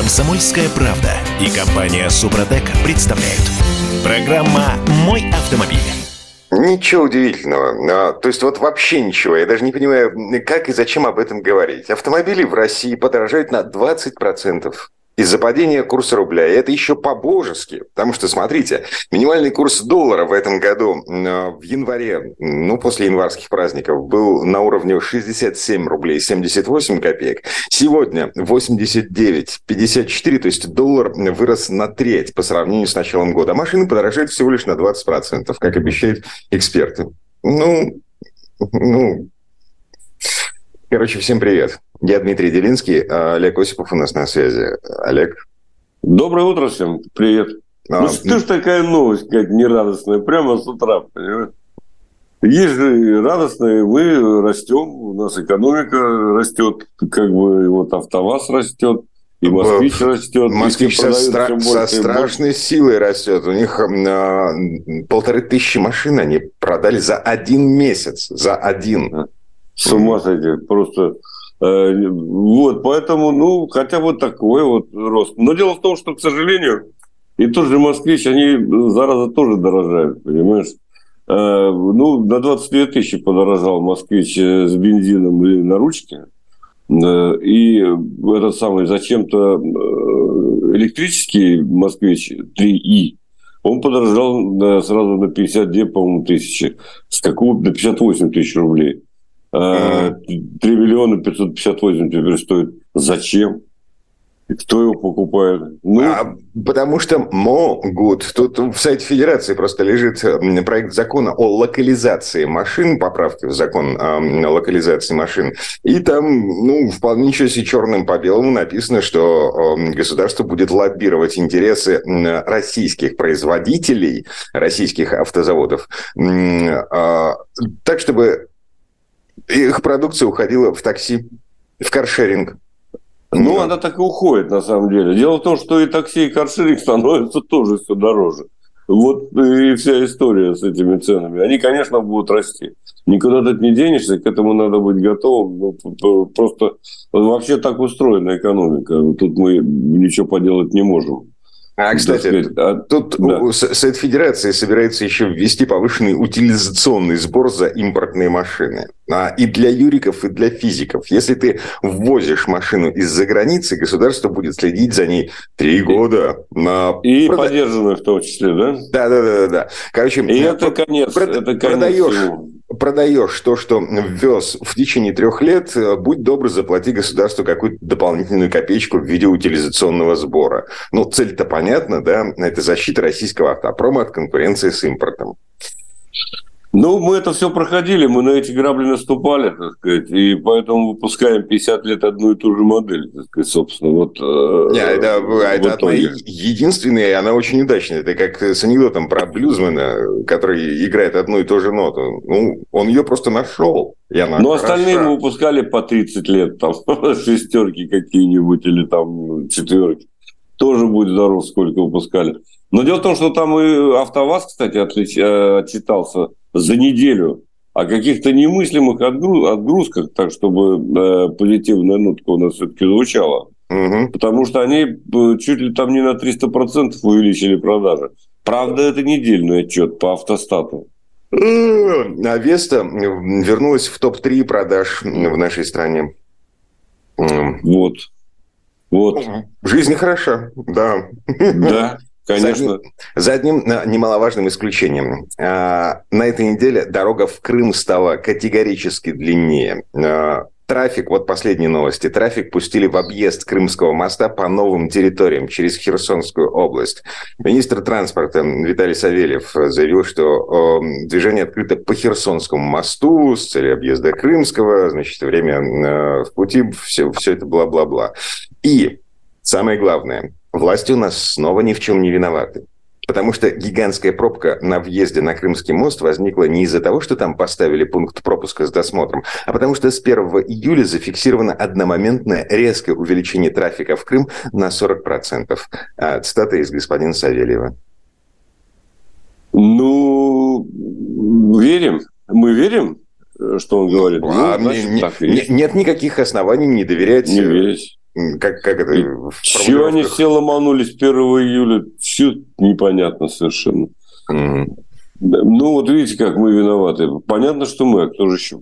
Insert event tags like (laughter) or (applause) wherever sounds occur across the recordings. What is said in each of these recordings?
Комсомольская правда и компания Супротек представляют. Программа «Мой автомобиль». Ничего удивительного. А, то есть вот вообще ничего. Я даже не понимаю, как и зачем об этом говорить. Автомобили в России подорожают на 20% из-за падения курса рубля. И это еще по-божески, потому что, смотрите, минимальный курс доллара в этом году э, в январе, ну, после январских праздников, был на уровне 67 рублей 78 копеек. Сегодня 89,54, то есть доллар вырос на треть по сравнению с началом года. А машины подорожают всего лишь на 20%, как обещают эксперты. Ну, ну, короче, всем привет. Я Дмитрий Делинский, а Олег Осипов у нас на связи. Олег. Доброе утро всем, привет. А, ну что ж такая новость, как нерадостная, прямо с утра, понимаешь? Есть же радостные, мы растем, у нас экономика растет, как бы вот АвтоВАЗ растет, и Москвич растет. Москвич со, стра- со страшной силой растет. У них э, полторы тысячи машин они продали за один месяц. За один. С ума сойти. Просто Э, вот, поэтому, ну, хотя вот такой вот рост. Но дело в том, что, к сожалению, и тот же москвич, они, зараза, тоже дорожают, понимаешь? Э, ну, на 22 тысячи подорожал москвич э, с бензином и на ручке. И этот самый зачем-то электрический москвич 3И, он подорожал сразу на 52, по-моему, тысячи. С какого до 58 тысяч рублей. 3 а, миллиона 558 теперь стоит. Зачем? И кто его покупает? Ну... А, потому что могут. Тут в сайте Федерации просто лежит проект закона о локализации машин, поправки в закон о локализации машин. И там, ну, вполне ничего себе черным по белому написано, что государство будет лоббировать интересы российских производителей, российских автозаводов, а, так, чтобы их продукция уходила в такси, в каршеринг. Ну, да. она так и уходит, на самом деле. Дело в том, что и такси, и каршеринг (laughs) становятся тоже все дороже. Вот и вся история с этими ценами. Они, конечно, будут расти. Никуда ты не денешься, к этому надо быть готовым. Ну, просто вообще так устроена экономика. Тут мы ничего поделать не можем. А, кстати, а тут да. Совет Федерации собирается еще ввести повышенный утилизационный сбор за импортные машины. А, и для юриков, и для физиков. Если ты ввозишь машину из-за границы, государство будет следить за ней три года. На... И Прода... поддержанных в том числе, да? Да, да, да, да. Короче, и это конец. Прод... Это конец продаешь, продаешь то, что ввез в течение трех лет, будь добр, заплати государству какую-то дополнительную копеечку в виде утилизационного сбора. Ну, цель-то понятна, да? Это защита российского автопрома от конкуренции с импортом. Ну, мы это все проходили, мы на эти грабли наступали, так сказать, и поэтому выпускаем 50 лет одну и ту же модель, так сказать, собственно, вот. Э, Не, это, это одна единственная, и она очень удачная. Это как с анекдотом про блюзмена, который играет одну и ту же ноту. Ну, он ее просто нашел. И она Но хороша. остальные мы выпускали по 30 лет, там, (laughs) шестерки какие-нибудь или там четверки. Тоже будет здоров, сколько выпускали. Но дело в том, что там и АвтоВАЗ, кстати, отлич... Э, отчитался за неделю о каких-то немыслимых отгрузках, так чтобы э, позитивная нотка у нас все-таки звучала. Угу. Потому что они э, чуть ли там не на 300% увеличили продажи. Правда, это недельный отчет по автостату. А Веста вернулась в топ-3 продаж в нашей стране. Вот. Вот. Жизнь хороша, да. Да. Конечно. За одним, за одним немаловажным исключением. А, на этой неделе дорога в Крым стала категорически длиннее. А, трафик, вот последние новости, трафик пустили в объезд Крымского моста по новым территориям через Херсонскую область. Министр транспорта Виталий Савельев заявил, что движение открыто по Херсонскому мосту с целью объезда Крымского, значит, время в пути, все, все это бла-бла-бла. И самое главное, власти у нас снова ни в чем не виноваты. Потому что гигантская пробка на въезде на Крымский мост возникла не из-за того, что там поставили пункт пропуска с досмотром, а потому что с 1 июля зафиксировано одномоментное резкое увеличение трафика в Крым на 40%. А, цитата из господина Савельева. Ну, верим. Мы верим, что он говорит. А, ну, значит, не, не, нет никаких оснований не доверять. Не верить. Как, как это? Чего они все ломанулись 1 июля? Все непонятно совершенно. Mm. Ну, вот видите, как мы виноваты. Понятно, что мы, а кто же еще?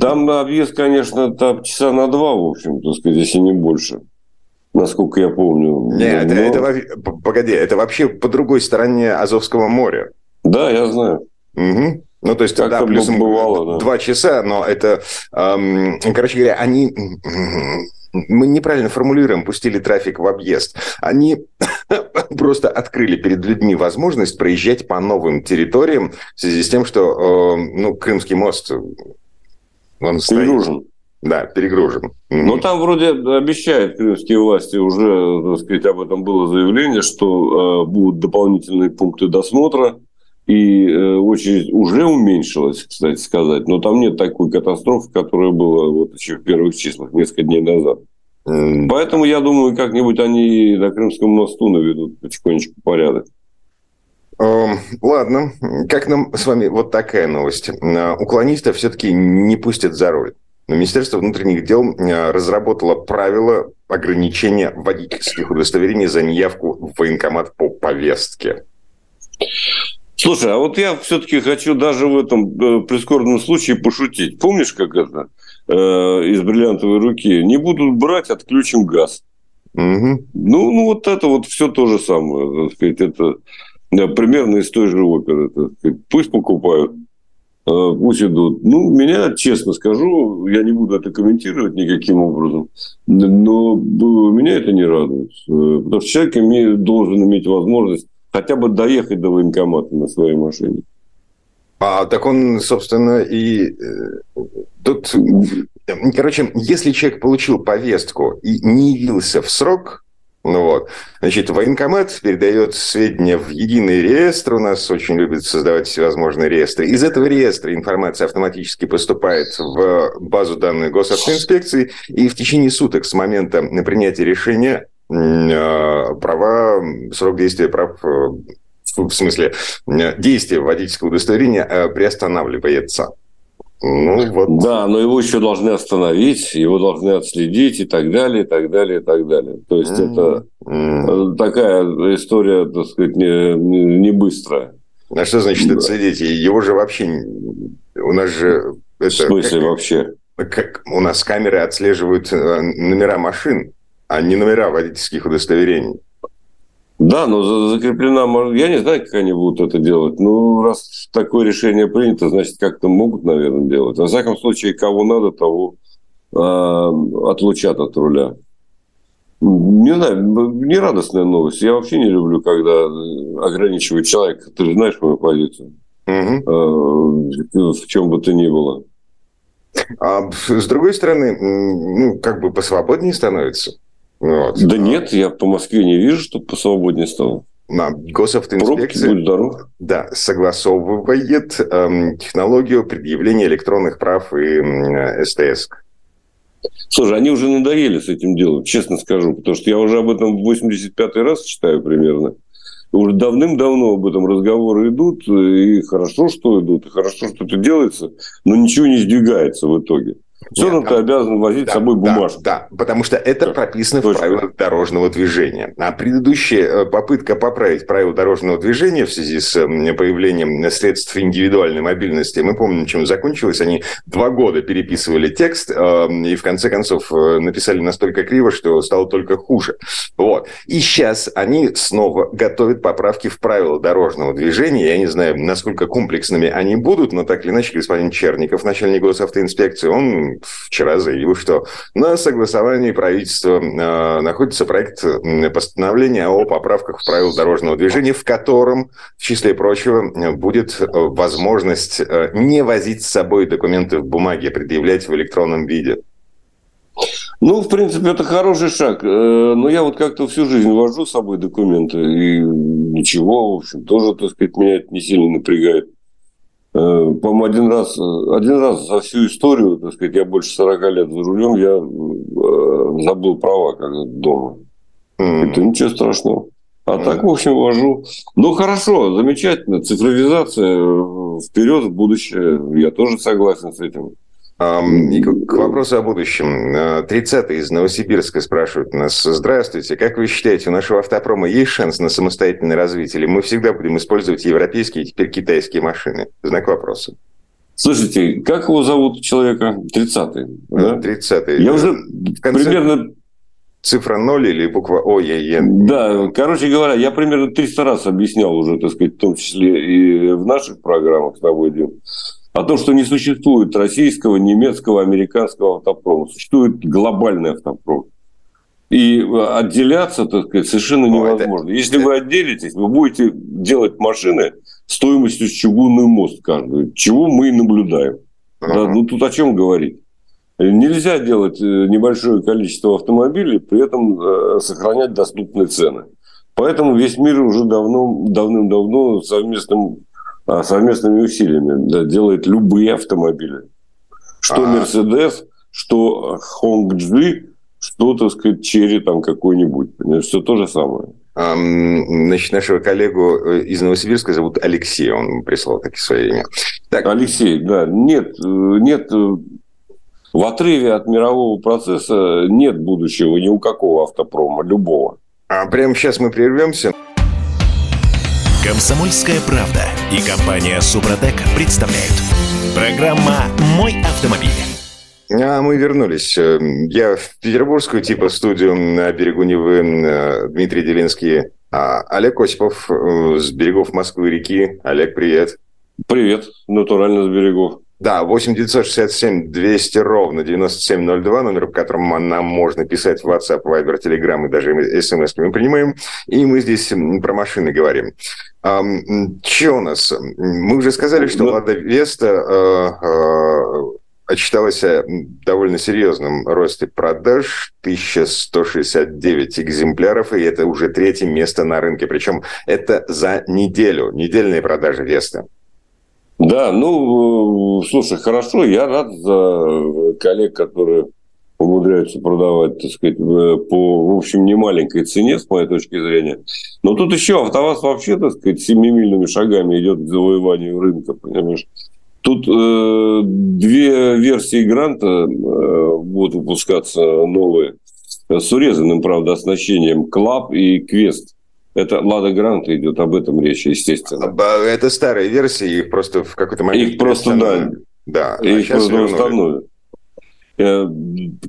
Там объезд, конечно, там часа на два, в общем, так сказать, если не больше. Насколько я помню. Нет, Но... это, это, погоди, это вообще по другой стороне Азовского моря. Да, я знаю. Угу. Ну, то есть, как да, плюс бывало, да. два часа, но это, эм, короче говоря, они, мы неправильно формулируем, пустили трафик в объезд. Они (laughs) просто открыли перед людьми возможность проезжать по новым территориям в связи с тем, что, э, ну, Крымский мост, он Перегружен. Да, перегружен. Но там вроде обещают крымские власти, уже, так сказать, об этом было заявление, что э, будут дополнительные пункты досмотра, и э, очередь уже уменьшилась, кстати сказать, но там нет такой катастрофы, которая была вот еще в первых числах, несколько дней назад. Поэтому, я думаю, как-нибудь они на Крымском мосту наведут потихонечку порядок. Эм, ладно, как нам с вами вот такая новость. Э, уклонистов все-таки не пустят за руль. Министерство внутренних дел э, разработало правила ограничения водительских удостоверений за неявку в военкомат по повестке. Слушай, а вот я все-таки хочу даже в этом э, прискорбном случае пошутить. Помнишь, как это э, из бриллиантовой руки? Не будут брать, отключим газ. Угу. Ну, ну, вот это вот все то же самое. Так сказать, это да, примерно из той же оперы. Так сказать. Пусть покупают, э, пусть идут. Ну, меня, честно скажу, я не буду это комментировать никаким образом, но меня это не радует. Э, потому что человек имеет, должен иметь возможность хотя бы доехать до военкомата на своей машине. А так он, собственно, и э, тут, короче, если человек получил повестку и не явился в срок, ну вот, значит, военкомат передает сведения в единый реестр, у нас очень любят создавать всевозможные реестры. Из этого реестра информация автоматически поступает в базу данных госавтоинспекции, и в течение суток с момента принятия решения права, срок действия прав э, в смысле, э, действия водительского удостоверения приостанавливается. Ну, вот. Да, но его еще должны остановить, его должны отследить и так далее, и так далее, и так далее. То есть mm-hmm. это mm-hmm. такая история, так сказать, не, не быстрая. А что значит отследить? Его же вообще... У нас же... Это, в смысле как, вообще? Как у нас камеры отслеживают номера машин а не номера водительских удостоверений. Да, но закреплена... Я не знаю, как они будут это делать. Ну, раз такое решение принято, значит, как-то могут, наверное, делать. Во всяком случае, кого надо, того э, отлучат от руля. Не знаю, нерадостная новость. Я вообще не люблю, когда ограничивают человека. Ты же знаешь мою позицию. Угу. в чем бы то ни было. А с другой стороны, ну, как бы посвободнее становится. Вот. Да нет, я по Москве не вижу, чтобы посвободнее стало. На госавтоинспекция Пробки, да, согласовывает эм, технологию предъявления электронных прав и э, СТС. Слушай, они уже надоели с этим делом, честно скажу, потому что я уже об этом 85-й раз читаю примерно. Уже давным-давно об этом разговоры идут, и хорошо, что идут, и хорошо, что это делается, но ничего не сдвигается в итоге. Все равно ты обязан возить да, с собой бумажку. Да, да, потому что это да. прописано Точно. в правилах дорожного движения. А предыдущая э, попытка поправить правила дорожного движения в связи с появлением средств индивидуальной мобильности, мы помним, чем закончилось. Они два года переписывали текст э, и в конце концов э, написали настолько криво, что стало только хуже. Вот. И сейчас они снова готовят поправки в правила дорожного движения. Я не знаю, насколько комплексными они будут, но так или иначе господин Черников, начальник госавтоинспекции, он вчера заявил, что на согласовании правительства э, находится проект постановления о поправках в правила дорожного движения, в котором, в числе прочего, будет э, возможность э, не возить с собой документы в бумаге, предъявлять в электронном виде. Ну, в принципе, это хороший шаг. Но я вот как-то всю жизнь вожу с собой документы, и ничего, в общем, тоже, так сказать, меня это не сильно напрягает. Э, по-моему, один раз, один раз за всю историю, так сказать, я больше 40 лет за рулем, я э, забыл права когда дома. Mm. Это ничего страшного. А mm. так, в общем, вожу. Ну, хорошо, замечательно. Цифровизация э, вперед в будущее. Я тоже согласен с этим. И к вопросу о будущем. 30-й из Новосибирска спрашивают нас. Здравствуйте. Как вы считаете, у нашего автопрома есть шанс на самостоятельное развитие? Или мы всегда будем использовать европейские, теперь китайские машины? Знак вопроса. Слушайте, как его зовут человека? 30-й. Да? 30-й. Я уже в конце... примерно цифра 0 или буква О, я, я... Да, короче говоря, я примерно 300 раз объяснял уже, так сказать, в том числе и в наших программах с тобой, Дим, о том, что не существует российского, немецкого, американского автопрома. Существует глобальный автопром. И отделяться, так сказать, совершенно невозможно. Это... Если вы отделитесь, вы будете делать машины стоимостью с чугунный мост каждую, чего мы и наблюдаем. Uh-huh. Да, ну тут о чем говорить? Нельзя делать э, небольшое количество автомобилей, при этом э, сохранять доступные цены. Поэтому весь мир уже давно, давным-давно совместным, а, совместными усилиями делает любые автомобили. Что Мерседес, что Хонгджи, что, так сказать, Черри там какой-нибудь. Все то же самое. Значит, нашего коллегу э, из Новосибирска зовут Алексей, он прислал таки свое имя. Так. Алексей, да, нет, нет в отрыве от мирового процесса нет будущего ни у какого автопрома, любого. А прямо сейчас мы прервемся. Комсомольская правда и компания Супротек представляют. Программа «Мой автомобиль». А мы вернулись. Я в петербургскую типа студию на берегу Невы э, Дмитрий Делинский, а Олег Осипов э, с берегов Москвы реки. Олег, привет. Привет, натурально с берегов. Да, 8 967 200 ровно 9702, номер, по которому нам можно писать в WhatsApp, Viber, Telegram и даже смс мы принимаем. И мы здесь про машины говорим. А, что у нас? Мы уже сказали, что ну, Лада Веста э, э, отчиталась о довольно серьезном росте продаж, 1169 экземпляров, и это уже третье место на рынке. Причем это за неделю, недельные продажи Веста. Да, ну, слушай, хорошо, я рад за коллег, которые умудряются продавать, так сказать, по, в общем, немаленькой цене, с моей точки зрения. Но тут еще АвтоВАЗ вообще, так сказать, семимильными шагами идет к завоеванию рынка, понимаешь? Тут э, две версии Гранта э, будут выпускаться новые, с урезанным, правда, оснащением, Club и Квест. Это Лада Гранта идет, об этом речь, естественно. Это старые версии, их просто в какой-то момент... Их просто, да. Да, а их просто установят. Э,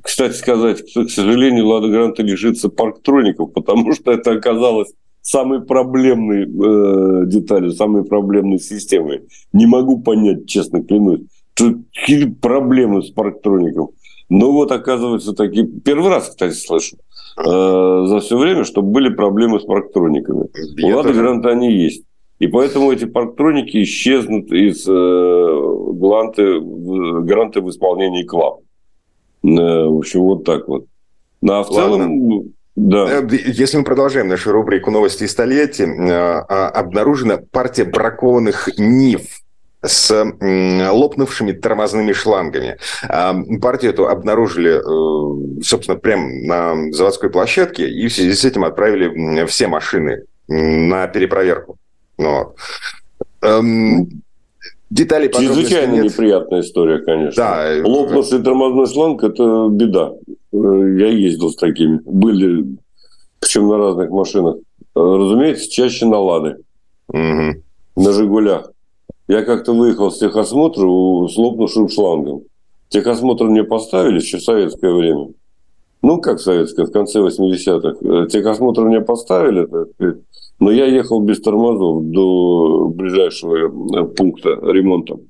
кстати сказать, к сожалению, Лада Гранта лишится парктроников, потому что это оказалось самой проблемной э, деталью, самой проблемной системой. Не могу понять, честно клянусь, какие проблемы с парктроником. Но вот, оказывается, такие... Первый раз, кстати, слышу э, за все время, что были проблемы с парктрониками. Я У Лады Гранта они есть. И поэтому эти парктроники исчезнут из э, гранты, гранты в исполнении КЛАП. Э, в общем, вот так вот. Ну, а в Ладно. целом... Да. Э, если мы продолжаем нашу рубрику «Новости и столетия», э, а, обнаружена партия бракованных НИФ с лопнувшими тормозными шлангами. А, партию эту обнаружили, э, собственно, прямо на заводской площадке, и в связи с этим отправили все машины на перепроверку. Ну, детали Чрезвычайно нет. неприятная история, конечно. Да. Лопнувший тормозной шланг – это беда. Э, я ездил с такими. Были, причем на разных машинах. Разумеется, чаще на «Лады». Угу. На «Жигулях». Я как-то выехал с техосмотра с лопнувшим шлангом. Техосмотр мне поставили еще в советское время. Ну, как советское, в конце 80-х. Э, техосмотр мне поставили, но я ехал без тормозов до ближайшего э, пункта ремонта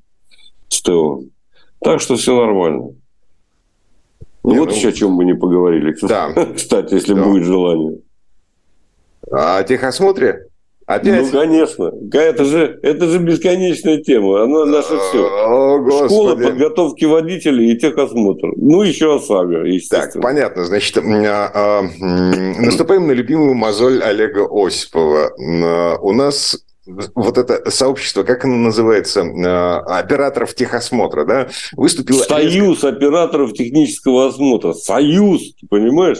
СТО. Так что все нормально. Ну, вот ну, еще о чем мы не поговорили. Да. (laughs) Кстати, если да. будет желание. А о техосмотре? Опять? Ну, конечно. Это же, это же бесконечная тема. Она наше все. О, Школа подготовки водителей и техосмотр. Ну, еще ОСАГО, естественно. Так, понятно. Значит, а, а, наступаем на любимую мозоль Олега Осипова. А, у нас вот это сообщество, как оно называется, операторов техосмотра, да, выступило... Союз операторов технического осмотра. Союз, понимаешь?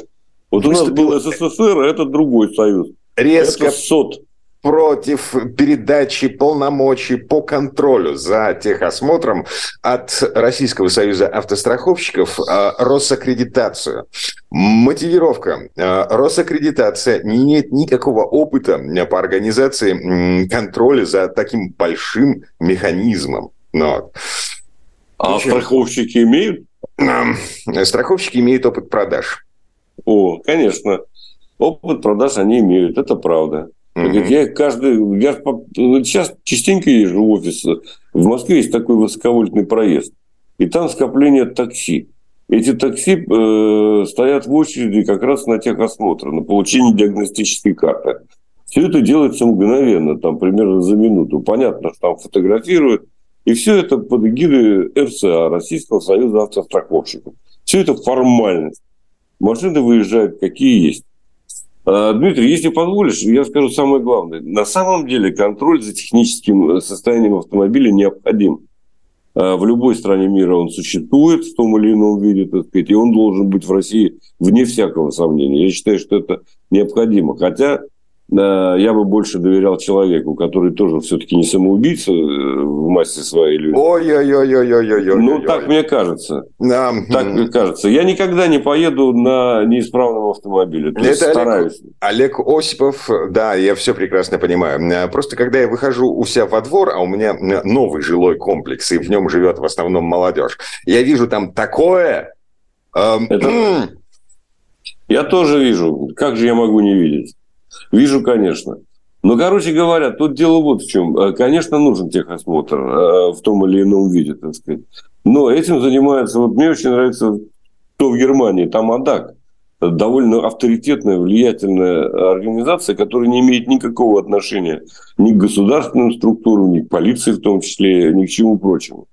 Вот Выступил... у нас был СССР, а это другой союз. Резко... Это СОТ против передачи полномочий по контролю за техосмотром от Российского союза автостраховщиков э, Росаккредитацию. Мотивировка. Э, Росаккредитация не имеет никакого опыта по организации контроля за таким большим механизмом. Ну, а Причем... страховщики имеют? Страховщики имеют опыт продаж. О, конечно. Опыт продаж они имеют, это правда. Mm-hmm. Я каждый, я сейчас частенько езжу в офис. В Москве есть такой высоковольтный проезд. И там скопление такси. Эти такси э, стоят в очереди как раз на техосмотр, на получение диагностической карты. Все это делается мгновенно, там примерно за минуту. Понятно, что там фотографируют. И все это под эгидой РСА, Российского союза автостраховщиков. Все это формальность. Машины выезжают какие есть. А, Дмитрий, если позволишь, я скажу самое главное. На самом деле контроль за техническим э, состоянием автомобиля необходим. А, в любой стране мира он существует в том или ином виде, так сказать, и он должен быть в России вне всякого сомнения. Я считаю, что это необходимо. Хотя я бы больше доверял человеку, который тоже все-таки не самоубийца э, в массе своей люди. Ой-ой-ой-ой-ой-ой. Ну, так мне кажется. Да. Так мне кажется. Я никогда не поеду на неисправном автомобиле. То Это стараюсь. Олег, Олег Осипов, да, я все прекрасно понимаю. Э, просто когда я выхожу у себя во двор, а у меня э, новый жилой комплекс, и в нем живет в основном молодежь, я вижу там такое... Эм, Это... Я тоже вижу. Как же я могу не видеть? Вижу, конечно. Но, короче говоря, тут дело вот в чем. Э, конечно, нужен техосмотр э, в том или ином виде, так сказать. Но этим занимается, вот мне очень нравится, то в Германии, там АДАК. Довольно авторитетная, влиятельная организация, которая не имеет никакого отношения ни к государственным структурам, ни к полиции в том числе, ни к чему прочему.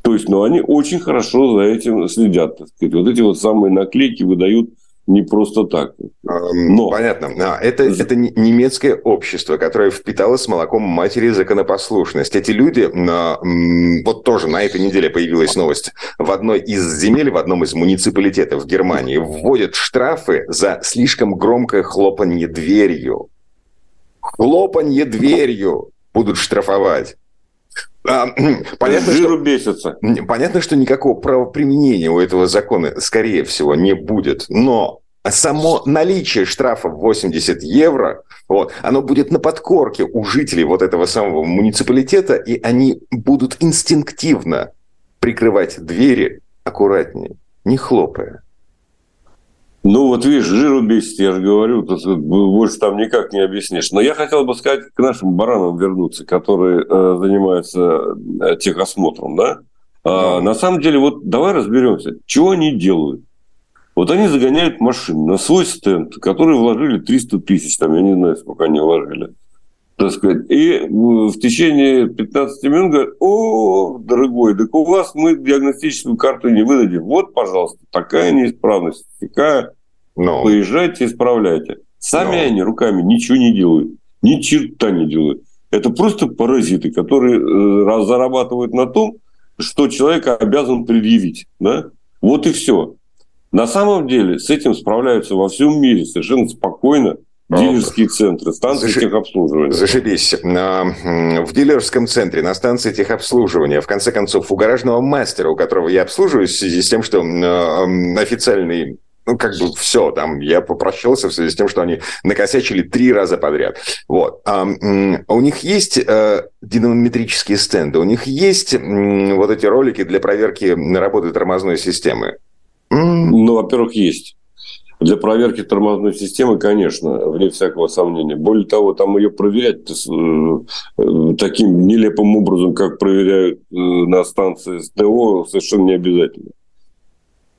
То есть, ну, они очень хорошо за этим следят, так сказать. Вот эти вот самые наклейки выдают не просто так. Но... Понятно. Это, это немецкое общество, которое впитало с молоком матери законопослушность. Эти люди, вот тоже на этой неделе появилась новость, в одной из земель, в одном из муниципалитетов Германии вводят штрафы за слишком громкое хлопанье дверью. Хлопанье дверью будут штрафовать. (clears throat) понятно, Жиру что, бесится. Понятно, что никакого правоприменения у этого закона, скорее всего, не будет. Но само наличие штрафа в 80 евро, вот, оно будет на подкорке у жителей вот этого самого муниципалитета, и они будут инстинктивно прикрывать двери аккуратнее, не хлопая. Ну, вот видишь, жиру бесит, я же говорю, тут больше там никак не объяснишь. Но я хотел бы сказать к нашим баранам вернуться, которые э, занимаются э, техосмотром, да? А, на самом деле, вот давай разберемся, чего они делают. Вот они загоняют машины на свой стенд, который вложили 300 тысяч, там, я не знаю, сколько они вложили. Так сказать. И в течение 15 минут говорят, о, дорогой, так у вас мы диагностическую карту не выдадим. Вот, пожалуйста, такая неисправность, такая но. Поезжайте, исправляйте. Сами Но. они руками ничего не делают. Ни черта не делают. Это просто паразиты, которые э, зарабатывают на том, что человек обязан предъявить. Да? Вот и все. На самом деле с этим справляются во всем мире совершенно спокойно дилерские центры, станции Заши... техобслуживания. Зашибись. В дилерском центре, на станции техобслуживания, в конце концов, у гаражного мастера, у которого я обслуживаюсь в связи с тем, что официальный ну, как бы все, там, я попрощался в связи с тем, что они накосячили три раза подряд. Вот. А, у них есть а, динамометрические стенды, у них есть м, вот эти ролики для проверки работы тормозной системы. Ну, во-первых, есть. Для проверки тормозной системы, конечно, вне всякого сомнения. Более того, там ее проверять э, таким нелепым образом, как проверяют э, на станции СТО, совершенно не обязательно.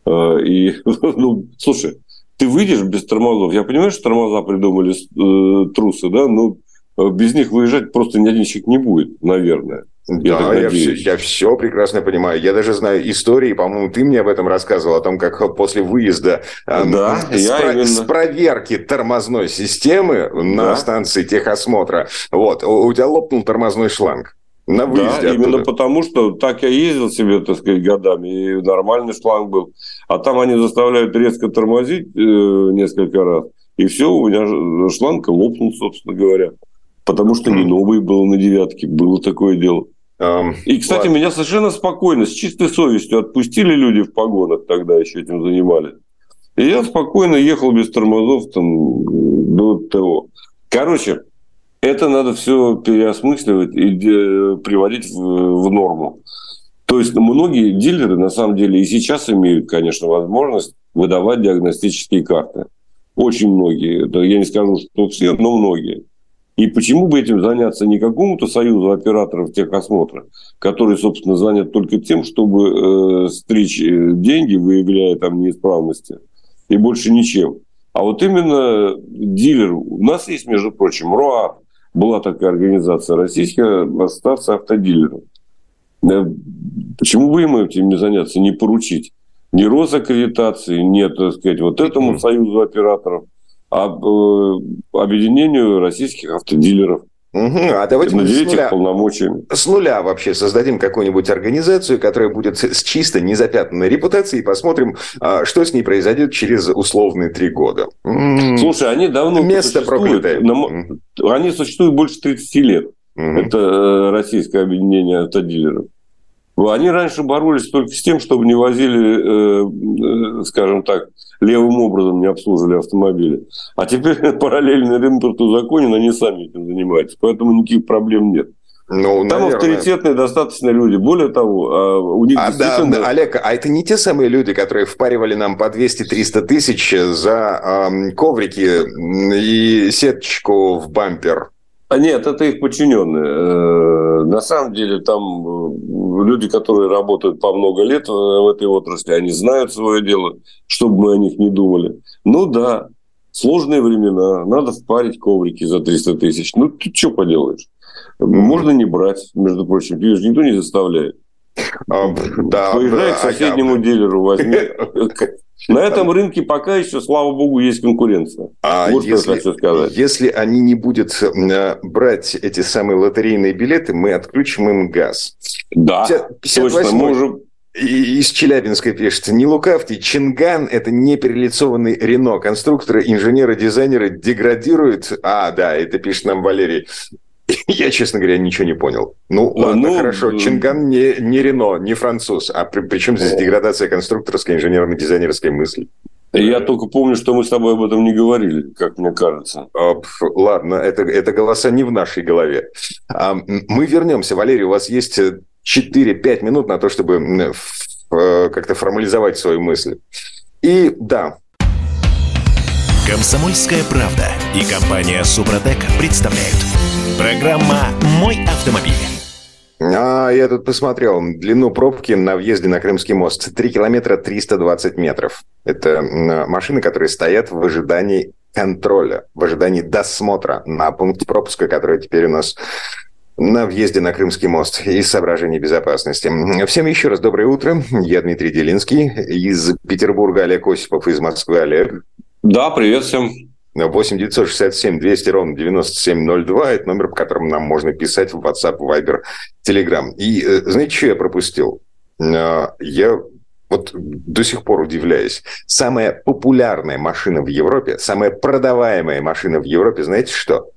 Э, и, (laughs) ну, слушай, ты выйдешь без тормозов. Я понимаю, что тормоза придумали э, трусы, да, но э, без них выезжать просто ни один человек не будет, наверное. Я да, я все, я все прекрасно понимаю. Я даже знаю истории, по-моему, ты мне об этом рассказывал, о том, как после выезда да, с, я про- именно... с проверки тормозной системы да. на станции техосмотра, вот, у тебя лопнул тормозной шланг. На выезде да, именно потому, что так я ездил себе, так сказать, годами, и нормальный шланг был. А там они заставляют резко тормозить э, несколько раз, и все, у меня шланг лопнул, собственно говоря. Потому что не новый был на девятке, было такое дело. И, кстати, ладно. меня совершенно спокойно, с чистой совестью отпустили люди в погонах, тогда еще этим занимались. И я спокойно ехал без тормозов там до того. Короче, это надо все переосмысливать и приводить в, в норму. То есть многие дилеры на самом деле и сейчас имеют, конечно, возможность выдавать диагностические карты. Очень многие. Это я не скажу, что все, но многие. И почему бы этим заняться не какому-то союзу операторов техосмотра, который, собственно, занят только тем, чтобы э, стричь э, деньги, выявляя там неисправности, и больше ничем. А вот именно дилер, у нас есть, между прочим, РОА, была такая организация российская, ассоциация автодилеров. Э, почему бы им этим не заняться, не поручить? Ни Росаккредитации, нет, так сказать, вот этому союзу операторов – об э, объединению российских автодилеров. Угу. А давайте мы с нуля, полномочиями. с нуля вообще создадим какую-нибудь организацию, которая будет с чисто незапятнанной репутацией, и посмотрим, а, что с ней произойдет через условные три года. Слушай, они давно Место проклятое. Они существуют больше 30 лет. Угу. Это э, российское объединение автодилеров. Они раньше боролись только с тем, чтобы не возили, э, скажем так, левым образом не обслуживали автомобили. А теперь (laughs) параллельно импорт узаконен, они сами этим занимаются. Поэтому никаких проблем нет. Ну, Там наверное. авторитетные достаточно люди. Более того, а, у них а, действительно... да, Олег, а это не те самые люди, которые впаривали нам по 200-300 тысяч за э, коврики и сеточку в бампер? А нет, это их подчиненные. Э, на самом деле там э, люди, которые работают по много лет в этой отрасли, они знают свое дело, чтобы мы о них не думали. Ну да, сложные времена, надо впарить коврики за 300 тысяч. Ну, ты что поделаешь? Можно не брать, между прочим, видишь, никто не заставляет. А, да, Поезжай к соседнему а, дилеру, возьми. (laughs) На этом рынке пока еще, слава богу, есть конкуренция. А вот если, что хочу сказать. Если они не будут э, брать эти самые лотерейные билеты, мы отключим им газ. Да, 50, точно. Мы уже из Челябинска пишет, не лукавьте, Чинган – это не перелицованный Рено. Конструкторы, инженеры, дизайнеры деградируют. А, да, это пишет нам Валерий. (laughs) Я, честно говоря, ничего не понял. Ну, ладно, ну, хорошо. Чинган не, не Рено, не француз. А при, при чем здесь деградация конструкторской, инженерно-дизайнерской мысли? Я только помню, что мы с тобой об этом не говорили, как мне кажется. А, ладно, это, это голоса не в нашей голове. А, мы вернемся. Валерий, у вас есть 4-5 минут на то, чтобы э, как-то формализовать свою мысль. И да. Комсомольская правда и компания Супротек представляют. Программа «Мой автомобиль». А, я тут посмотрел. Длину пробки на въезде на Крымский мост 3 километра 320 метров. Это машины, которые стоят в ожидании контроля, в ожидании досмотра на пункт пропуска, который теперь у нас на въезде на Крымский мост из соображений безопасности. Всем еще раз доброе утро. Я Дмитрий Делинский. Из Петербурга Олег Осипов, из Москвы Олег. Да, привет всем. 8 967 200 ровно 9702. Это номер, по которому нам можно писать в WhatsApp, Viber, Telegram. И э, знаете, что я пропустил? Э, я вот до сих пор удивляюсь. Самая популярная машина в Европе, самая продаваемая машина в Европе, знаете что?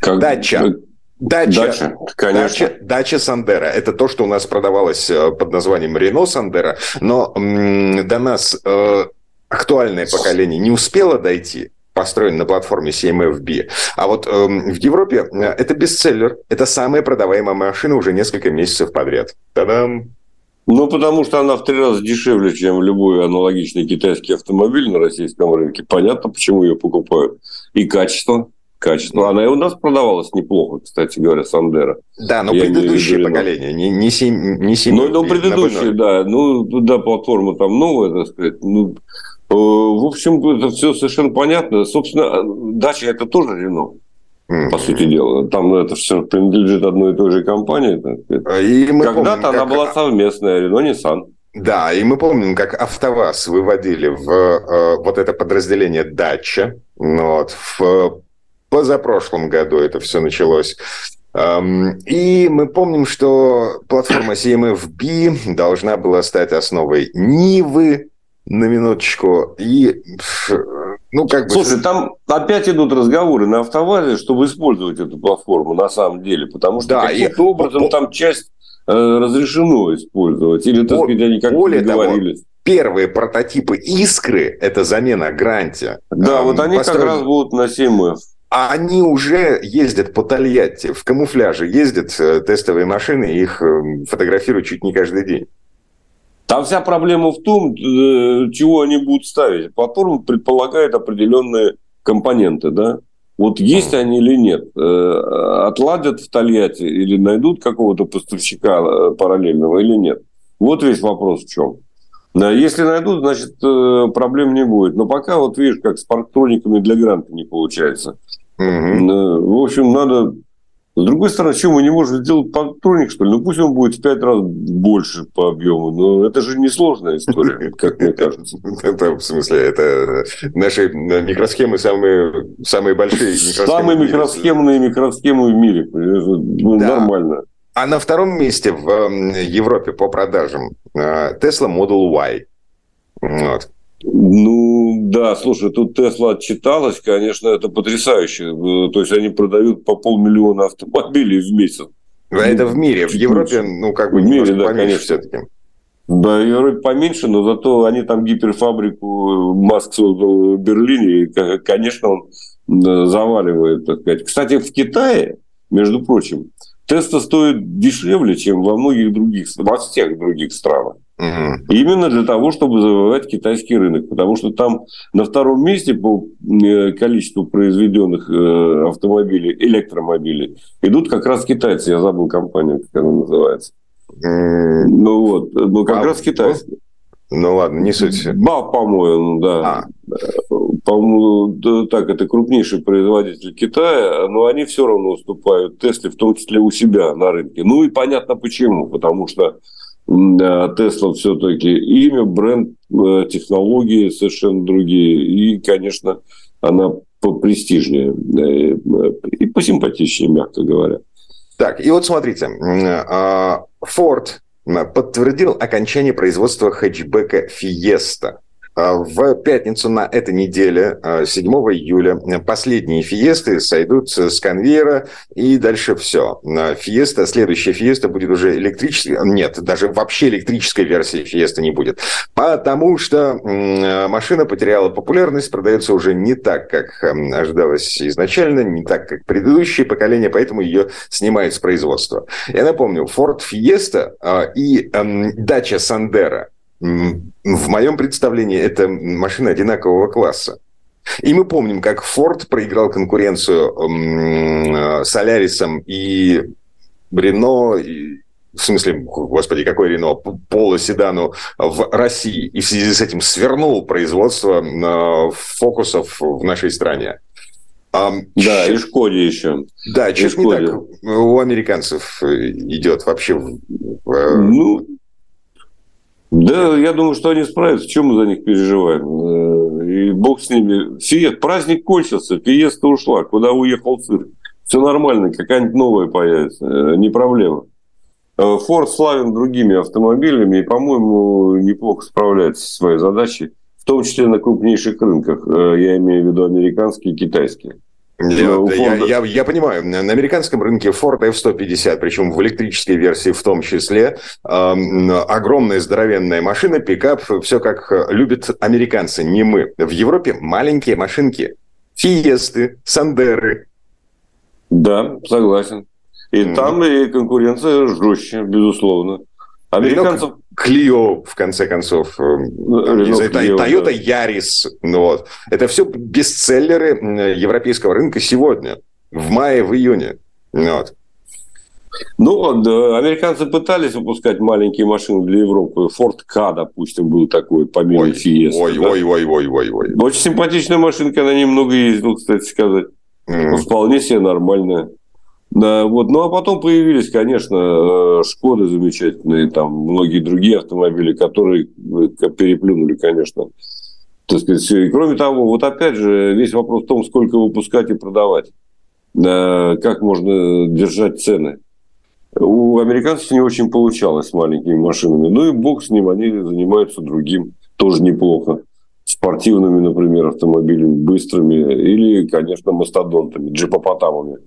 Как... Дача. Дача, дача, конечно. Дача, дача Сандера. Это то, что у нас продавалось э, под названием Рено Сандера. Но до нас актуальное поколение не успело дойти, построен на платформе CMFB. А вот э, в Европе э, это бестселлер. Это самая продаваемая машина уже несколько месяцев подряд. Та-дам! Ну, потому что она в три раза дешевле, чем любой аналогичный китайский автомобиль на российском рынке. Понятно, почему ее покупают. И качество качество. Она и у нас продавалась неплохо, кстати говоря, Сандера. Да, но Я предыдущее поколение, не, не, сем, не семь. Ну, ну предыдущее, да. Ну, да, платформа там новая, так сказать. Ну, в общем, это все совершенно понятно. Собственно, дача это тоже Рено. Mm-hmm. По сути дела. Там это все принадлежит одной и той же компании. Когда-то она как... была совместная, Рено Nissan. Да, и мы помним, как АвтоВАЗ выводили в э, вот это подразделение «Дача». Ну вот, в позапрошлом году это все началось. Эм, и мы помним, что платформа CMFB должна была стать основой Нивы, на минуточку. И Ну, как бы... Слушай, там опять идут разговоры на автовазе, чтобы использовать эту платформу на самом деле, потому что да, каким-то и... образом там часть э, разрешено использовать, или, так сказать, они как-то договорились. Того, первые прототипы «Искры» – это замена «Гранти». Да, вот они построили... как раз будут на 7F. А они уже ездят по Тольятти, в камуфляже ездят э, тестовые машины, их э, фотографируют чуть не каждый день. Там вся проблема в том, э, чего они будут ставить. Платформа предполагает определенные компоненты, да? Вот есть они или нет? Отладят в Тольятти или найдут какого-то поставщика параллельного или нет? Вот весь вопрос в чем. Если найдут, значит, проблем не будет. Но пока, вот видишь, как с парктрониками для гранта не получается. Угу. В общем, надо... С другой стороны, что мы не можем сделать патроник, что ли? Ну, пусть он будет в пять раз больше по объему. Но это же несложная история, (laughs) как мне кажется. Это, в смысле, это наши микросхемы самые, самые большие Самые микросхемные микросхемы в мире. Ну, нормально. А на втором месте в Европе по продажам э, Tesla Model Y. Вот. Ну, да, слушай, тут Тесла отчиталась, конечно, это потрясающе. Э, то есть они продают по полмиллиона автомобилей в месяц. А это в мире. В Европе, ну, как бы, в мире, да, конечно. все-таки. Да, в Европе поменьше, но зато они там гиперфабрику э, Маск создал в Берлине, и, конечно, он э, заваливает, так сказать. Кстати, в Китае, между прочим, Теста стоит дешевле, чем во многих других, во всех других странах. Угу. Именно для того, чтобы завоевать китайский рынок. Потому что там на втором месте по э, количеству произведенных э, автомобилей, электромобилей, идут как раз китайцы. Я забыл компанию, как она называется. Ну вот, ну как а, раз китайские. Ну ладно, не суть. Ба, по-моему, да. А. По-моему, да, так, это крупнейший производитель Китая, но они все равно уступают Тесле, в том числе у себя на рынке. Ну и понятно почему, потому что Тесла все-таки имя, бренд, э, технологии совершенно другие. И, конечно, она попрестижнее э, и посимпатичнее, мягко говоря. Так, и вот смотрите, а, Ford подтвердил окончание производства хэтчбека Fiesta. А, в пятницу на этой неделе, 7 а, июля, последние фиесты сойдут с конвейера, и дальше все. Фиеста, следующая фиеста будет уже электрической. Нет, даже вообще электрической версии фиеста не будет. Потому что машина потеряла популярность, продается уже не так, как ожидалось изначально, не так, как предыдущее поколение, поэтому ее снимают с производства. Я напомню, Ford Fiesta а, и дача Сандера – в моем представлении это машина одинакового класса. И мы помним, как Ford проиграл конкуренцию с Солярисом и Рено, в смысле, господи, какой Рено, полоседану в России, и в связи с этим свернул производство фокусов в нашей стране. Да, и Шкоде еще. Да, чуть не так у американцев идет вообще. Ну, да, я думаю, что они справятся. Чем мы за них переживаем? Э, и бог с ними. Фиест, праздник кончился, фиеста ушла. Куда уехал цирк? Все нормально, какая-нибудь новая появится. Э, не проблема. Э, Форд славен другими автомобилями и, по-моему, неплохо справляется со своей задачей, в том числе на крупнейших рынках. Я имею в виду американские и китайские. Я, я, я, я понимаю, на американском рынке Ford F-150, причем в электрической версии в том числе, э, огромная здоровенная машина, пикап, все как любят американцы, не мы. В Европе маленькие машинки, фиесты, сандеры. Да, согласен. И mm. там и конкуренция жестче, безусловно. Американцев... Клио, в конце концов, э, Toyota Yaris. Ну, вот. Это все бестселлеры европейского рынка сегодня, в мае, в июне. Ну вот. Ну, да, американцы пытались выпускать маленькие машины для Европы. Ford K, допустим, был такой, помимо ой, Fiesta. Ой, да? ой, ой, ой, ой, ой. Очень симпатичная машинка, она немного ездила, кстати сказать. Mm. Вполне себе нормальная. Да, вот. Ну, а потом появились, конечно, э, Шкоды замечательные, там многие другие автомобили, которые э, переплюнули, конечно. Так сказать. И кроме того, вот опять же, весь вопрос в том, сколько выпускать и продавать. Как можно держать цены. У американцев не очень получалось с маленькими машинами. Ну и бог с ним, они занимаются другим. Тоже неплохо. спортивными, например, автомобилями, быстрыми, или, конечно, мастодонтами, джипопотамами.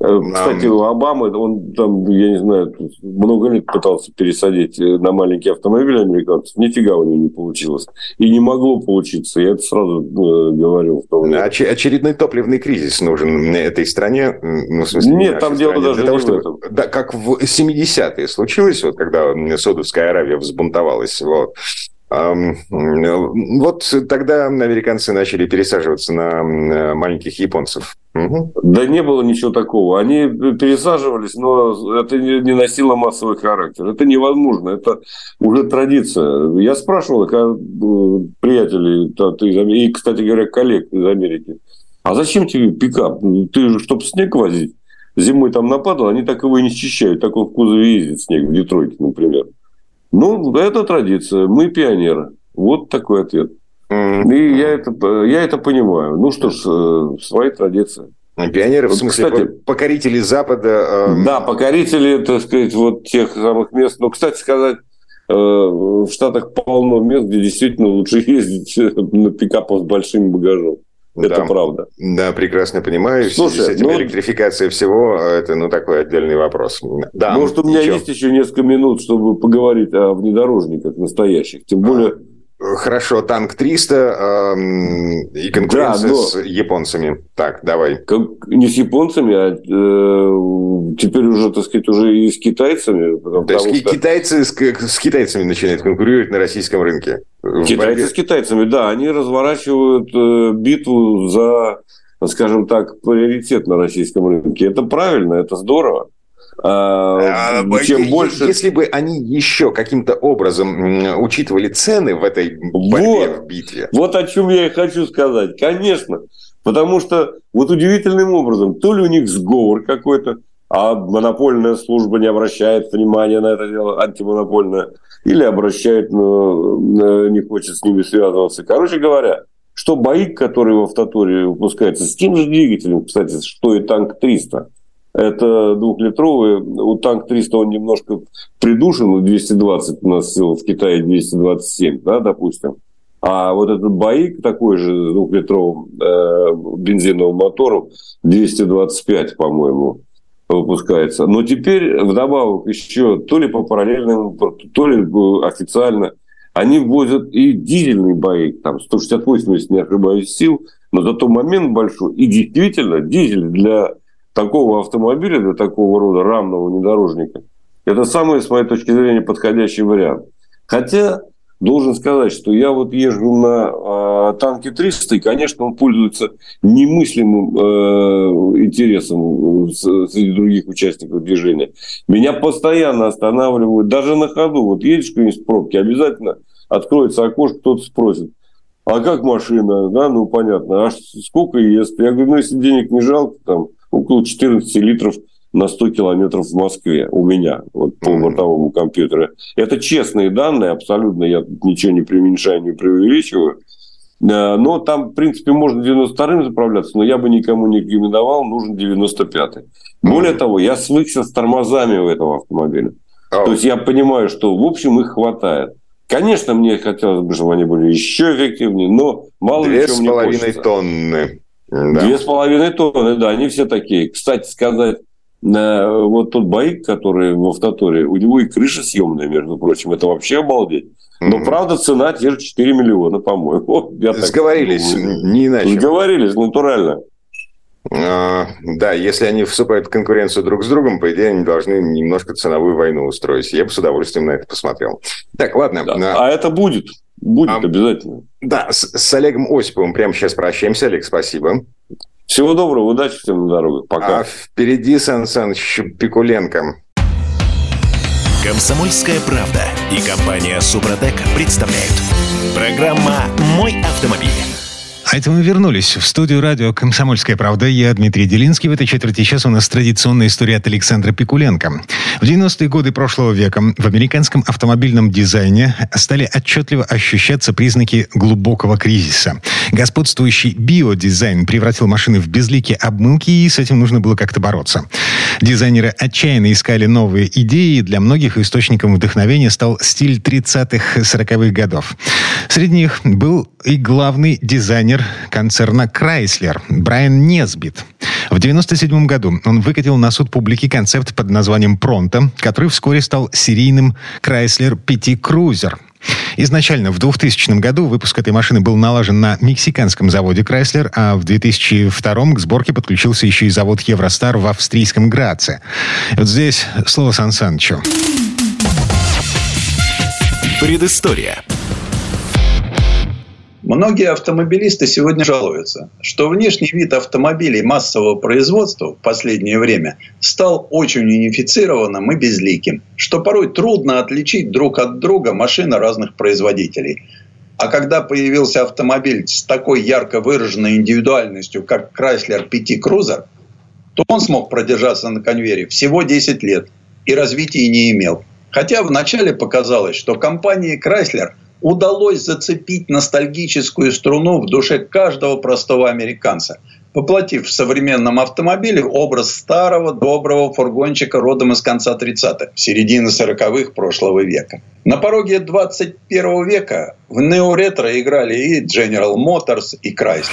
Э, кстати, у Обамы, он там, я не знаю, много лет пытался пересадить э, на маленький автомобиль американцев. Нифига у него не получилось. И не могло получиться. Я это сразу э, говорил. В том Оч- очередной топливный кризис нужен этой стране. Ну, в смысле, Нет, там дело даже того, не что, в этом. Да, как в 70-е случилось, вот когда Саудовская Аравия взбунтовалась. Вот. Вот тогда американцы начали пересаживаться на маленьких японцев. Угу. Да не было ничего такого. Они пересаживались, но это не носило массовый характер. Это невозможно. Это уже традиция. Я спрашивал э, приятелей и, кстати говоря, коллег из Америки. А зачем тебе пикап? Ты же, чтобы снег возить, зимой там нападал, они так его и не счищают. Так он в кузове ездит снег в Детройте, например. Ну, это традиция. Мы пионеры. Вот такой ответ. Mm-hmm. И я это, я это понимаю. Ну что ж, э, свои традиции. Пионеры, в смысле, кстати, покорители Запада. Э... Да, покорители, так сказать, вот тех самых мест. Но, кстати сказать, э, в Штатах полно мест, где действительно лучше (laughs) ездить на пикапах с большим багажом. Это да, правда. Да, прекрасно понимаю. Слушай, с этим ну, электрификация всего, это ну, такой отдельный вопрос. Да, Может, у меня ничего. есть еще несколько минут, чтобы поговорить о внедорожниках настоящих. Тем более, Хорошо, танк 300 э, и конкуренция да, но... с японцами. Так, давай. Не с японцами, а э, теперь уже, так сказать, уже и с китайцами. То есть что... китайцы с, с китайцами начинают конкурировать на российском рынке? Китайцы с китайцами, да. Они разворачивают э, битву за, скажем так, приоритет на российском рынке. Это правильно, это здорово. А, а, чем больше... Если бы они еще каким-то образом учитывали цены в этой борьбе, вот, в битве. Вот о чем я и хочу сказать. Конечно. Потому что вот удивительным образом, то ли у них сговор какой-то, а монопольная служба не обращает внимания на это дело, антимонопольная, или обращает, но не хочет с ними связываться. Короче говоря, что БАИК, который в автоторе выпускается, с тем же двигателем, кстати, что и танк 300, это двухлитровый. У танк 300 он немножко придушен, 220 у нас в Китае 227, да, допустим. А вот этот БАИК такой же двухлитровым э, бензиновым мотором 225, по-моему, выпускается. Но теперь вдобавок еще то ли по параллельному, то ли официально они ввозят и дизельный БАИК, там 168, если не ошибаюсь, сил, но зато момент большой. И действительно, дизель для такого автомобиля, для такого рода рамного внедорожника, это самый, с моей точки зрения, подходящий вариант. Хотя, должен сказать, что я вот езжу на э, танке 300, и, конечно, он пользуется немыслимым э, интересом среди других участников движения. Меня постоянно останавливают, даже на ходу. Вот едешь в пробке, обязательно откроется окошко, кто-то спросит, а как машина? Да, ну понятно. А сколько ест? Я говорю, ну если денег не жалко, там, около 14 литров на 100 километров в Москве у меня вот, по бортовому компьютеру. Это честные данные, абсолютно я ничего не преуменьшаю, не преувеличиваю. Но там, в принципе, можно 92-м заправляться, но я бы никому не рекомендовал, нужен 95-й. Более того, я свыкся с тормозами у этого автомобиля. Oh. То есть я понимаю, что, в общем, их хватает. Конечно, мне хотелось бы, чтобы они были еще эффективнее, но мало ли чего с половиной тонны. Две с половиной тонны, да, они все такие. Кстати сказать, вот тот байк, который в автоторе, у него и крыша съемная, между прочим, это вообще обалдеть. Но, mm-hmm. правда, цена те же 4 миллиона, по-моему. (laughs) Сговорились, не иначе. Сговорились, натурально. А, да, если они вступают в конкуренцию друг с другом, по идее, они должны немножко ценовую войну устроить. Я бы с удовольствием на это посмотрел. Так, ладно. Да. А это будет. Будет а, обязательно. Да, с, с Олегом Осиповым прямо сейчас прощаемся. Олег, спасибо. Всего доброго, удачи всем на дорогах. Пока. А впереди Сан Саныч Пикуленко. Комсомольская правда и компания Супротек представляют. Программа «Мой автомобиль». А это мы вернулись в студию радио «Комсомольская правда». Я Дмитрий Делинский. В этой четверти часа у нас традиционная история от Александра Пикуленко. В 90-е годы прошлого века в американском автомобильном дизайне стали отчетливо ощущаться признаки глубокого кризиса. Господствующий биодизайн превратил машины в безликие обмылки, и с этим нужно было как-то бороться. Дизайнеры отчаянно искали новые идеи, и для многих источником вдохновения стал стиль 30-х-40-х годов. Среди них был и главный дизайнер концерна Chrysler Брайан Несбит. В 1997 году он выкатил на суд публики концепт под названием «Пронто», который вскоре стал серийным Chrysler PT Cruiser – Изначально в 2000 году выпуск этой машины был налажен на мексиканском заводе Chrysler, а в 2002 к сборке подключился еще и завод Евростар в австрийском Граце. Вот здесь слово Сан Санычу. Предыстория. Многие автомобилисты сегодня жалуются, что внешний вид автомобилей массового производства в последнее время стал очень унифицированным и безликим, что порой трудно отличить друг от друга машины разных производителей. А когда появился автомобиль с такой ярко выраженной индивидуальностью, как Chrysler PT Cruiser, то он смог продержаться на конвейере всего 10 лет и развития не имел. Хотя вначале показалось, что компании Chrysler – удалось зацепить ностальгическую струну в душе каждого простого американца, воплотив в современном автомобиле образ старого доброго фургончика родом из конца 30-х, середины 40-х прошлого века. На пороге 21 века в неоретро играли и General Motors, и Chrysler.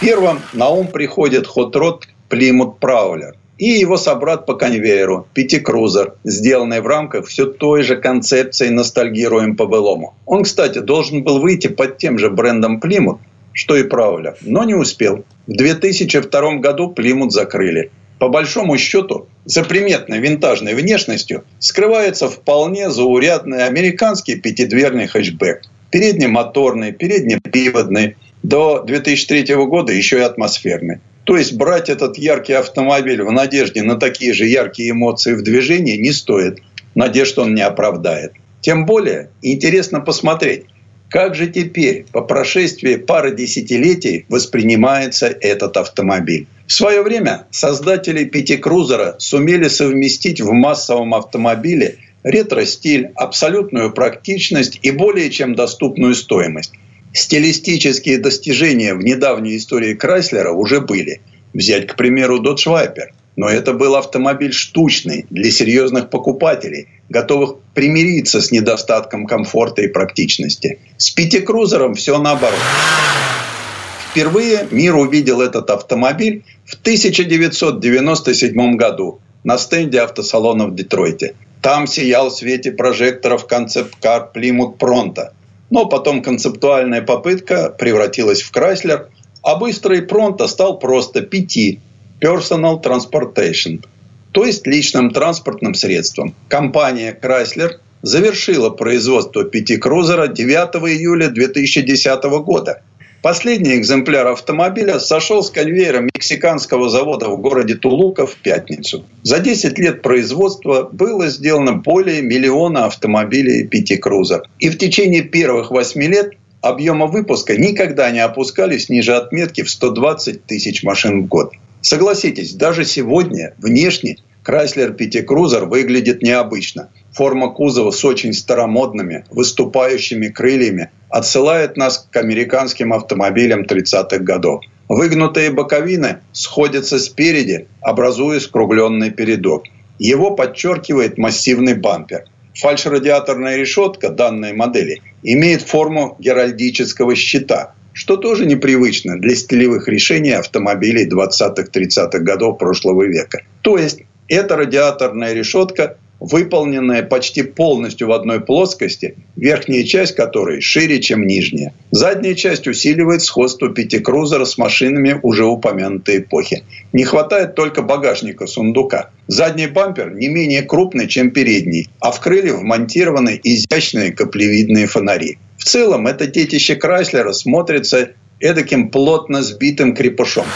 Первым на ум приходит Rod Plymouth Prowler – и его собрат по конвейеру Пятикрузер, сделанный в рамках все той же концепции «Ностальгируем по-былому». Он, кстати, должен был выйти под тем же брендом Плимут, что и Правля, но не успел. В 2002 году Плимут закрыли. По большому счету, за приметной винтажной внешностью скрывается вполне заурядный американский пятидверный хэтчбэк. Переднемоторный, переднеприводный, до 2003 года еще и атмосферный. То есть брать этот яркий автомобиль в надежде на такие же яркие эмоции в движении не стоит. Надежд он не оправдает. Тем более интересно посмотреть, как же теперь, по прошествии пары десятилетий, воспринимается этот автомобиль. В свое время создатели пятикрузера сумели совместить в массовом автомобиле ретро-стиль, абсолютную практичность и более чем доступную стоимость. Стилистические достижения в недавней истории Крайслера уже были. Взять, к примеру, Viper. Но это был автомобиль штучный для серьезных покупателей, готовых примириться с недостатком комфорта и практичности. С пятикрузером все наоборот. Впервые мир увидел этот автомобиль в 1997 году на стенде автосалона в Детройте. Там сиял в свете прожекторов концепт-кар Plymouth Pronto – но потом концептуальная попытка превратилась в Chrysler, а быстрый Пронто стал просто PT – Personal Transportation, то есть личным транспортным средством. Компания Chrysler завершила производство пяти-крузера 9 июля 2010 года – Последний экземпляр автомобиля сошел с конвейера мексиканского завода в городе Тулука в пятницу. За 10 лет производства было сделано более миллиона автомобилей пяти крузер. И в течение первых 8 лет объема выпуска никогда не опускались ниже отметки в 120 тысяч машин в год. Согласитесь, даже сегодня внешне PT Cruiser выглядит необычно. Форма кузова с очень старомодными, выступающими крыльями отсылает нас к американским автомобилям 30-х годов. Выгнутые боковины сходятся спереди, образуя скругленный передок. Его подчеркивает массивный бампер. Фальшрадиаторная решетка данной модели имеет форму геральдического щита, что тоже непривычно для стилевых решений автомобилей 20-30-х годов прошлого века. То есть эта радиаторная решетка, выполненная почти полностью в одной плоскости, верхняя часть которой шире, чем нижняя. Задняя часть усиливает сходство пятикрузера с машинами уже упомянутой эпохи. Не хватает только багажника сундука. Задний бампер не менее крупный, чем передний, а в крыле вмонтированы изящные каплевидные фонари. В целом, это детище Крайслера смотрится эдаким плотно сбитым крепышом.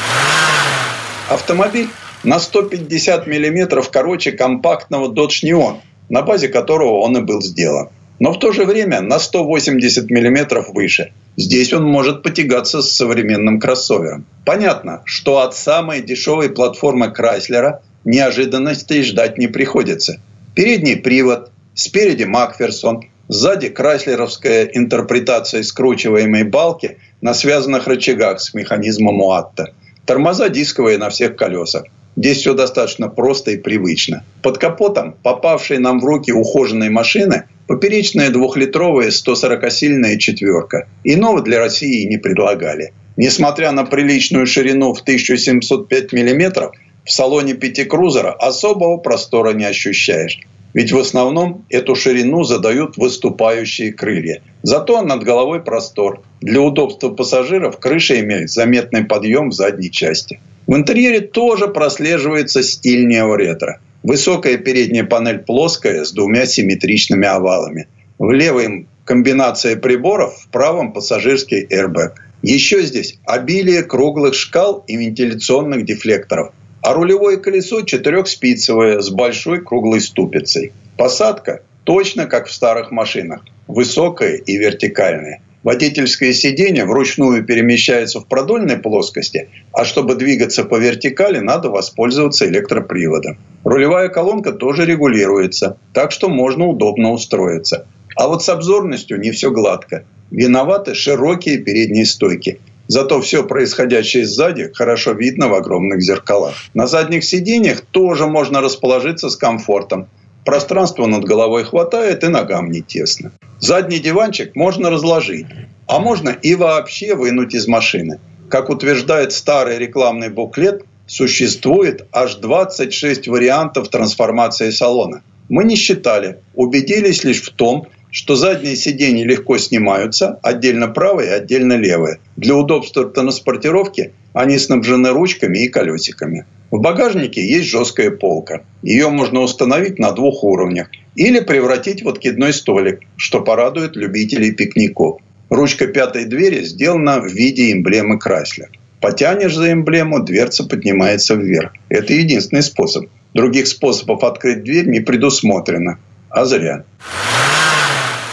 Автомобиль на 150 миллиметров короче компактного Dodge Neon, на базе которого он и был сделан. Но в то же время на 180 миллиметров выше. Здесь он может потягаться с современным кроссовером. Понятно, что от самой дешевой платформы Крайслера неожиданностей ждать не приходится. Передний привод, спереди Макферсон, сзади крайслеровская интерпретация скручиваемой балки на связанных рычагах с механизмом Уатта. Тормоза дисковые на всех колесах. Здесь все достаточно просто и привычно. Под капотом попавшие нам в руки ухоженные машины поперечная двухлитровая 140-сильная четверка. Иного для России не предлагали. Несмотря на приличную ширину в 1705 мм, в салоне пятикрузера особого простора не ощущаешь. Ведь в основном эту ширину задают выступающие крылья. Зато над головой простор. Для удобства пассажиров крыша имеет заметный подъем в задней части. В интерьере тоже прослеживается стиль неоретро. Высокая передняя панель плоская с двумя симметричными овалами. В левой комбинация приборов, в правом пассажирский airbag. Еще здесь обилие круглых шкал и вентиляционных дефлекторов. А рулевое колесо четырехспицевое с большой круглой ступицей. Посадка точно как в старых машинах. Высокая и вертикальная. Водительское сиденье вручную перемещается в продольной плоскости, а чтобы двигаться по вертикали, надо воспользоваться электроприводом. Рулевая колонка тоже регулируется, так что можно удобно устроиться. А вот с обзорностью не все гладко. Виноваты широкие передние стойки. Зато все происходящее сзади хорошо видно в огромных зеркалах. На задних сиденьях тоже можно расположиться с комфортом. Пространства над головой хватает и ногам не тесно. Задний диванчик можно разложить, а можно и вообще вынуть из машины. Как утверждает старый рекламный буклет, существует аж 26 вариантов трансформации салона. Мы не считали, убедились лишь в том, что задние сиденья легко снимаются, отдельно правые, отдельно левые. Для удобства транспортировки они снабжены ручками и колесиками. В багажнике есть жесткая полка. Ее можно установить на двух уровнях или превратить в откидной столик, что порадует любителей пикников. Ручка пятой двери сделана в виде эмблемы Крайслер. Потянешь за эмблему, дверца поднимается вверх. Это единственный способ. Других способов открыть дверь не предусмотрено. А зря.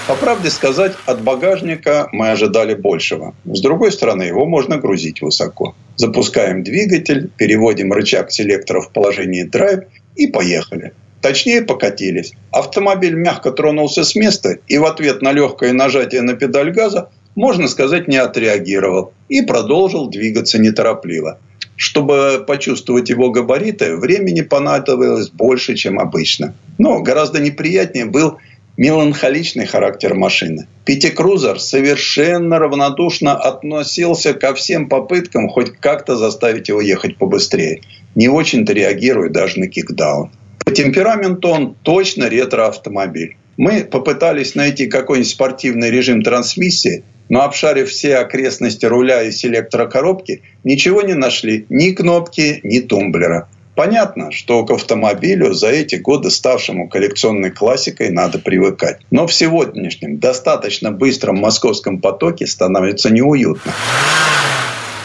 По правде сказать, от багажника мы ожидали большего. С другой стороны, его можно грузить высоко. Запускаем двигатель, переводим рычаг селектора в положение драйв и поехали. Точнее, покатились. Автомобиль мягко тронулся с места и в ответ на легкое нажатие на педаль газа, можно сказать, не отреагировал и продолжил двигаться неторопливо. Чтобы почувствовать его габариты, времени понадобилось больше, чем обычно. Но гораздо неприятнее был меланхоличный характер машины. Пятикрузер совершенно равнодушно относился ко всем попыткам хоть как-то заставить его ехать побыстрее. Не очень-то реагирует даже на кикдаун. По темпераменту он точно ретро-автомобиль. Мы попытались найти какой-нибудь спортивный режим трансмиссии, но обшарив все окрестности руля и селектора коробки, ничего не нашли. Ни кнопки, ни тумблера. Понятно, что к автомобилю за эти годы ставшему коллекционной классикой надо привыкать. Но в сегодняшнем достаточно быстром московском потоке становится неуютно.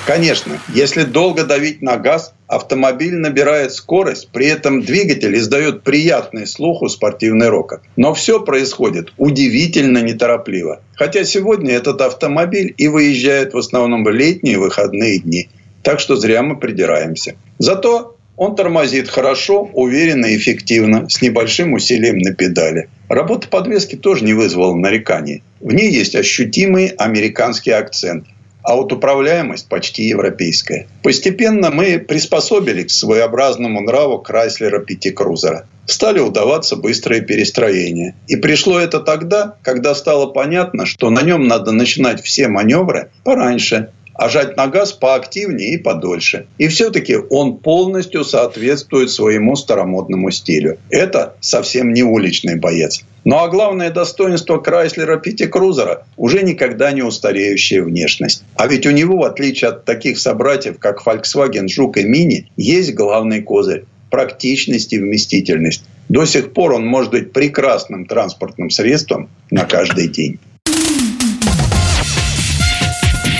Конечно, если долго давить на газ, автомобиль набирает скорость, при этом двигатель издает приятный слуху спортивный рокот. Но все происходит удивительно неторопливо. Хотя сегодня этот автомобиль и выезжает в основном в летние выходные дни. Так что зря мы придираемся. Зато он тормозит хорошо, уверенно и эффективно, с небольшим усилием на педали. Работа подвески тоже не вызвала нареканий. В ней есть ощутимый американский акцент, а вот управляемость почти европейская. Постепенно мы приспособились к своеобразному нраву Крайслера Пятикрузера. Стали удаваться быстрые перестроения. И пришло это тогда, когда стало понятно, что на нем надо начинать все маневры пораньше, а жать на газ поактивнее и подольше. И все-таки он полностью соответствует своему старомодному стилю. Это совсем не уличный боец. Ну а главное достоинство Крайслера Пятикрузера – уже никогда не устареющая внешность. А ведь у него, в отличие от таких собратьев, как Volkswagen, Жук и Мини, есть главный козырь – практичность и вместительность. До сих пор он может быть прекрасным транспортным средством на каждый день.